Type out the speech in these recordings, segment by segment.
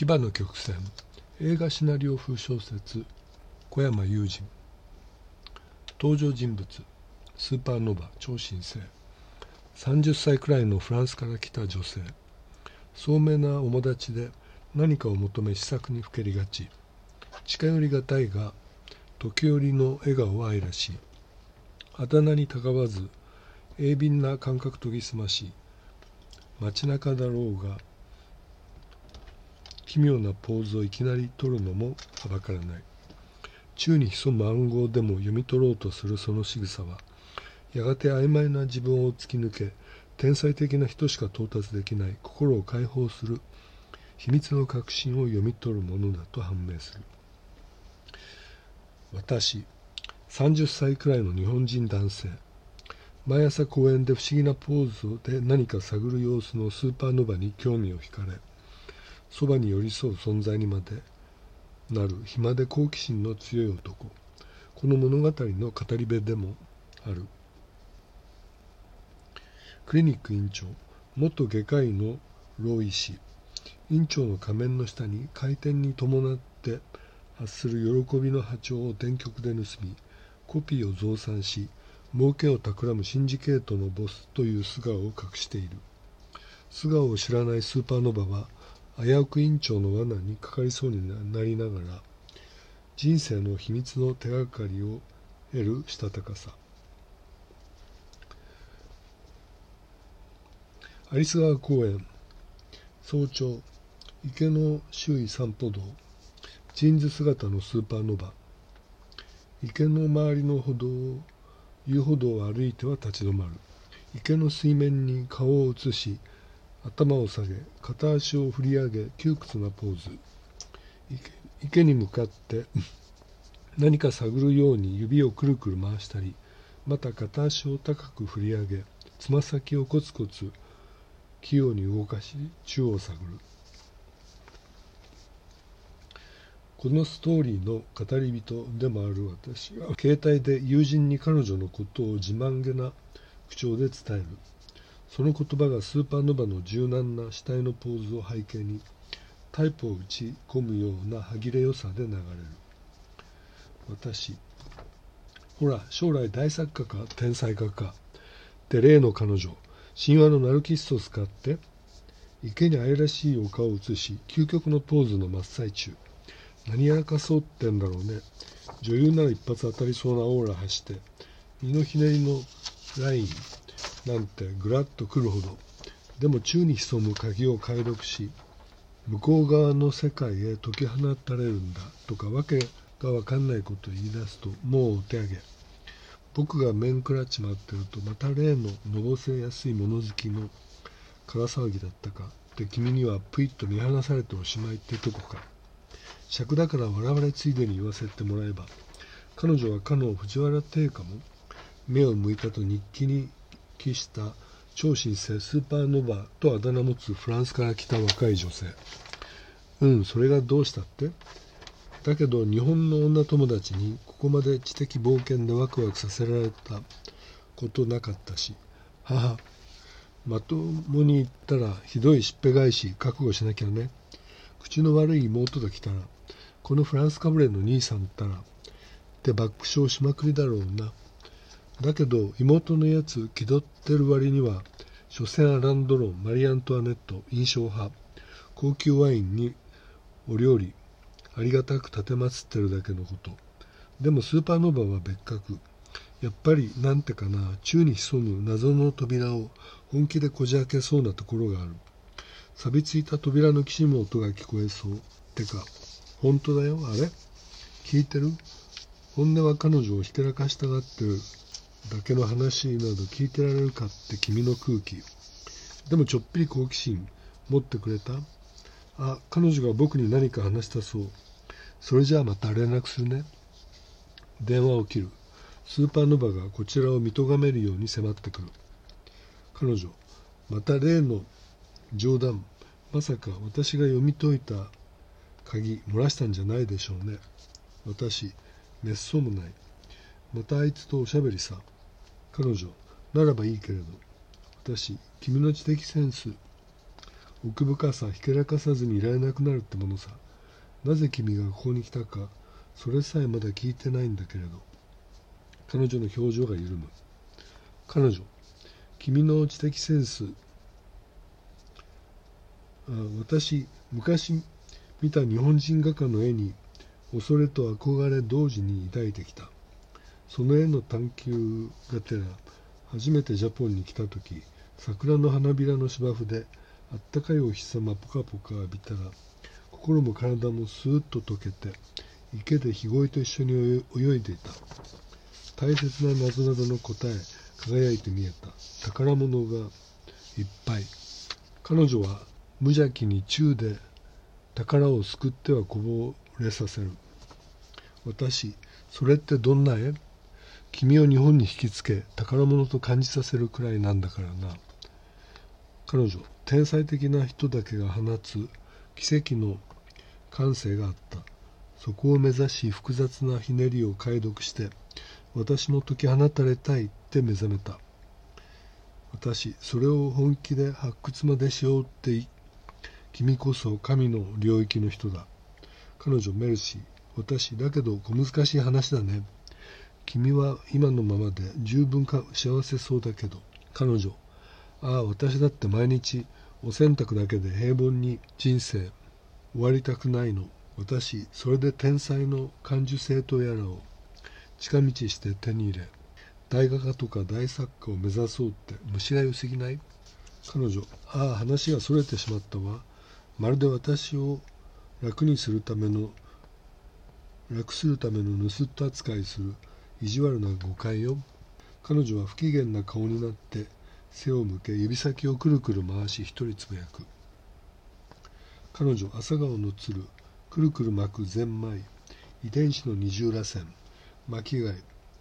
牙の曲線。映画シナリオ風小説。小山雄人登場人物。スーパーノヴァ超新星。30歳くらいのフランスから来た女性。聡明な面立ちで何かを求め試作にふけりがち。近寄りがたいが時折の笑顔は愛らしい。あだ名にたがわず鋭敏な感覚研ぎ澄まし街中だろうが奇妙なポーズをいきなり取るのもはばからない。宙に潜む暗号でも読み取ろうとするその仕草はやがて曖昧な自分を突き抜け天才的な人しか到達できない心を解放する秘密の確信を読み取るものだと判明する。私30歳くらいの日本人男性。毎朝公園で不思議なポーズで何か探る様子のスーパーノヴァに興味を惹かれそばに寄り添う存在にまでなる暇で好奇心の強い男。この物語の語り部でもある。クリニック院長。元外科医の老医師院長の仮面の下に回転に伴って発する喜びの波長を電極で盗みコピーを増産し儲けを企むシンジケートのボスという素顔を隠している。素顔を知らないスーパーノヴァは危うく院長の罠にかかりそうになりながら人生の秘密の手がかりを得るしたたかさ。有栖川公園早朝池の周囲散歩道ジーンズ姿のスーパーノヴァ池の周りの歩道遊歩道を歩いては立ち止まる。池の水面に顔を映し頭を下げ片足を振り上げ窮屈なポーズ。池に向かって 何か探るように指をくるくる回したりまた片足を高く振り上げつま先をコツコツ器用に動かし宙を探る。このストーリーの語り人でもある私は携帯で友人に彼女のことを自慢げな口調で伝える。その言葉がスーパーノヴァの柔軟な死体のポーズを背景にタイプを打ち込むような歯切れ良さで流れる。私ほら将来大作家か天才画家で例の彼女神話のナルキッソス買って池に愛らしいお顔を写し究極のポーズの真っ最中。何やらかそうってんだろうね。女優なら一発当たりそうなオーラ発して身のひねりのラインなんてぐらっとくるほど。でも宙に潜む鍵を解読し向こう側の世界へ解き放たれるんだとかわけが分かんないことを言い出すともうお手上げ。僕が面食らっちまってるとまた例ののぼせやすい物好きの空騒ぎだったかって君にはぷいっと見放されておしまいってとこか。尺だから笑われついでに言わせてもらえば彼女はかの藤原定家も目を向いたと日記に記した超新星スーパーノヴァとあだ名持つフランスから来た若い女性。うんそれがどうしたって？だけど日本の女友達にここまで知的冒険でワクワクさせられたことなかったし母まともに言ったらひどいしっぺ返し覚悟しなきゃね。口の悪い妹が来たらこのフランスかぶれの兄さんったらって爆笑しまくりだろうな。だけど妹のやつ気取ってる割には所詮アランドロンマリー・アントワネット印象派。高級ワインにお料理ありがたく立てまつってるだけのこと。でもスーパーノヴァは別格。やっぱりなんてかな宙に潜む謎の扉を本気でこじ開けそうなところがある。錆びついた扉のきしむ音が聞こえそう。てか本当だよあれ？聞いてる？本音は彼女をひけらかしたがってる。だけの話など聞いてられるかって君の空気でもちょっぴり好奇心持ってくれた。あ彼女が僕に何か話したそう。それじゃあまた連絡するね。電話を切る。スーパーノヴァがこちらを見とがめるように迫ってくる。彼女また例の冗談。まさか私が読み解いた鍵漏らしたんじゃないでしょうね。私めっそうもない。またあいつとおしゃべりさ。彼女ならばいいけれど。私君の知的センス。奥深さひけらかさずにいられなくなるってものさ。なぜ君がここに来たかそれさえまだ聞いてないんだけれど。彼女の表情が緩む。彼女君の知的センス。あ私昔見た日本人画家の絵に恐れと憧れ同時に抱いてきた。その絵の探求がてら初めてジャポンに来た時桜の花びらの芝生であったかいお日様ポカポカ浴びたら心も体もスーッと溶けて池でヒゴイと一緒に泳いでいた。大切な謎などの答え輝いて見えた。宝物がいっぱい。彼女は無邪気に宙で宝を救ってはこぼれさせる。私それってどんな絵？君を日本に引きつけ宝物と感じさせるくらいなんだからな。彼女天才的な人だけが放つ奇跡の感性があった。そこを目指し複雑なひねりを解読して私も解き放たれたいって目覚めた。私それを本気で発掘までしようって君こそ神の領域の人だ。彼女メルシー私だけど小難しい話だね。君は今のままで十分か幸せそうだけど。彼女ああ私だって毎日お洗濯だけで平凡に人生終わりたくないの。私それで天才の感受性とやらを近道して手に入れ大画家とか大作家を目指そうって虫が良すぎない？彼女ああ話がそれてしまったわ。まるで私を楽にするための楽するための盗っ人扱いする。意地悪な誤解よ彼女は不機嫌な顔になって背を向け指先をくるくる回し一人つぶやく。彼女朝顔の鶴くるくる巻くゼンマイ遺伝子の二重らせん巻貝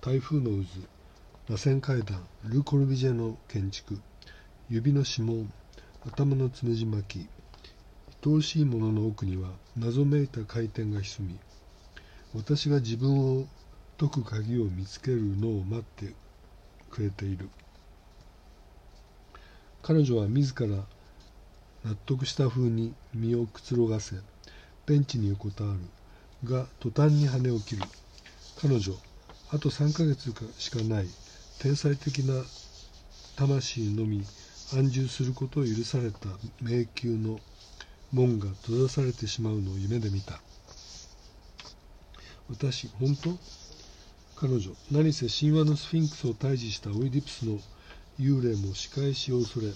台風の渦螺旋階段ル・コルビジェの建築指の指紋頭のつむじ巻き愛おしいものの奥には謎めいた回転が潜み私が自分を解く鍵を見つけるのを待ってくれている。彼女は自ら納得した風に身をくつろがせベンチに横たわるが途端に羽を切る。彼女あと3ヶ月しかない。天才的な魂のみ安住することを許された迷宮の門が閉ざされてしまうのを夢で見た。私本当？彼女何せ神話のスフィンクスを退治したオイディプスの幽霊も仕返しを恐れ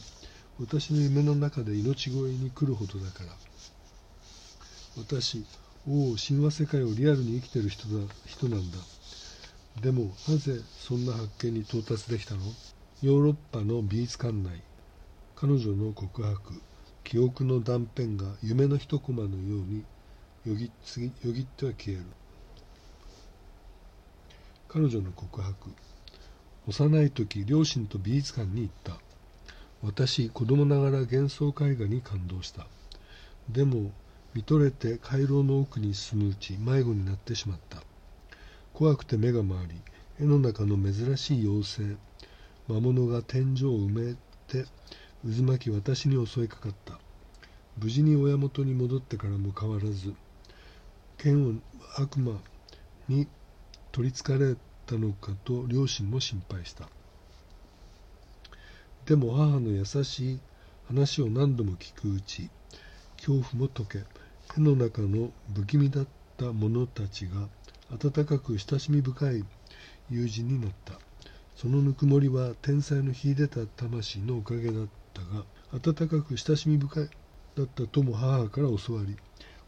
私の夢の中で命乞いに来るほどだから。私おお神話世界をリアルに生きてる人だ人なんだ。でもなぜそんな発見に到達できたの？ヨーロッパの美術館内。彼女の告白記憶の断片が夢の一コマのようによぎよぎっては消える。彼女の告白。幼い時両親と美術館に行った。私子供ながら幻想絵画に感動した。でも見とれて回廊の奥に進むうち迷子になってしまった。怖くて目が回り絵の中の珍しい妖精魔物が天井を埋めて渦巻き私に襲いかかった。無事に親元に戻ってからも変わらず剣を悪魔に取りつかれたのかと両親も心配した。でも母の優しい話を何度も聞くうち恐怖も解け絵の中の不気味だった者たちが温かく親しみ深い友人になった。そのぬくもりは天才の秀でた魂のおかげだったが温かく親しみ深いだったとも母から教わり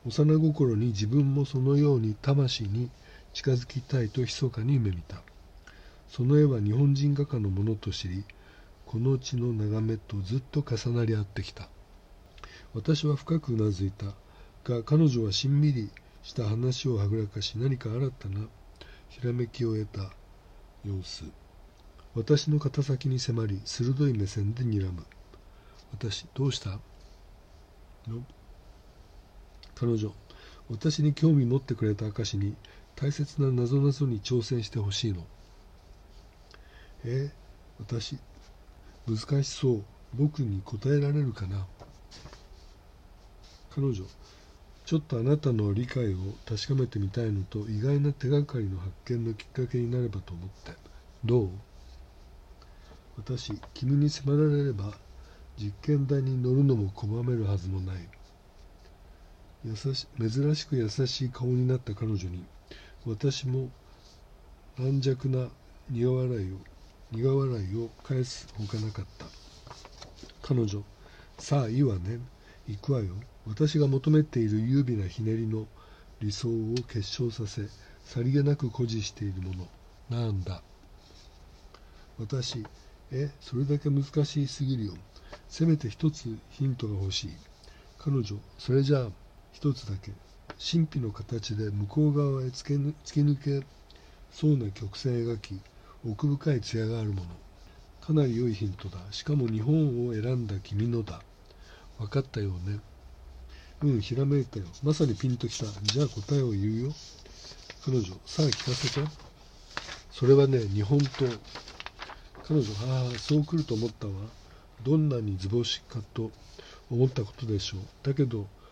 幼心に自分もそのように魂に近づきたいと密かに夢見た。その絵は日本人画家のものと知りこの地の眺めとずっと重なり合ってきた。私は深くうなずいた。が彼女はしんみりした話をはぐらかし何か新たなひらめきを得た。様子。私の肩先に迫り鋭い目線で睨む。私どうした？の。彼女。私に興味持ってくれた証に大切な謎々に挑戦してほしいの。え私難しそう。僕に答えられるかな？彼女ちょっとあなたの理解を確かめてみたいのと意外な手がかりの発見のきっかけになればと思って。どう？私君に迫られれば実験台に乗るのも拒めるはずもない。優し珍しく優しい顔になった彼女に私も軟弱な苦笑いを苦笑いを返すほかなかった。彼女さあいいわね。行くわよ。私が求めている優美なひねりの理想を結晶させさりげなく誇示しているもの。なんだ？私えそれだけ難しすぎるよ。せめて一つヒントが欲しい。彼女それじゃあ一つだけ。神秘の形で向こう側へ突き抜けそうな曲線描き奥深い艶があるもの。かなり良いヒントだ。しかも日本を選んだ君のだ。分かったよね。うんひらめいたよ。まさにピンときた。じゃあ答えを言うよ。彼女さあ聞かせて。それはね日本刀。彼女ああそう来ると思ったわ。どんなに図星かと思ったことでしょう。だけど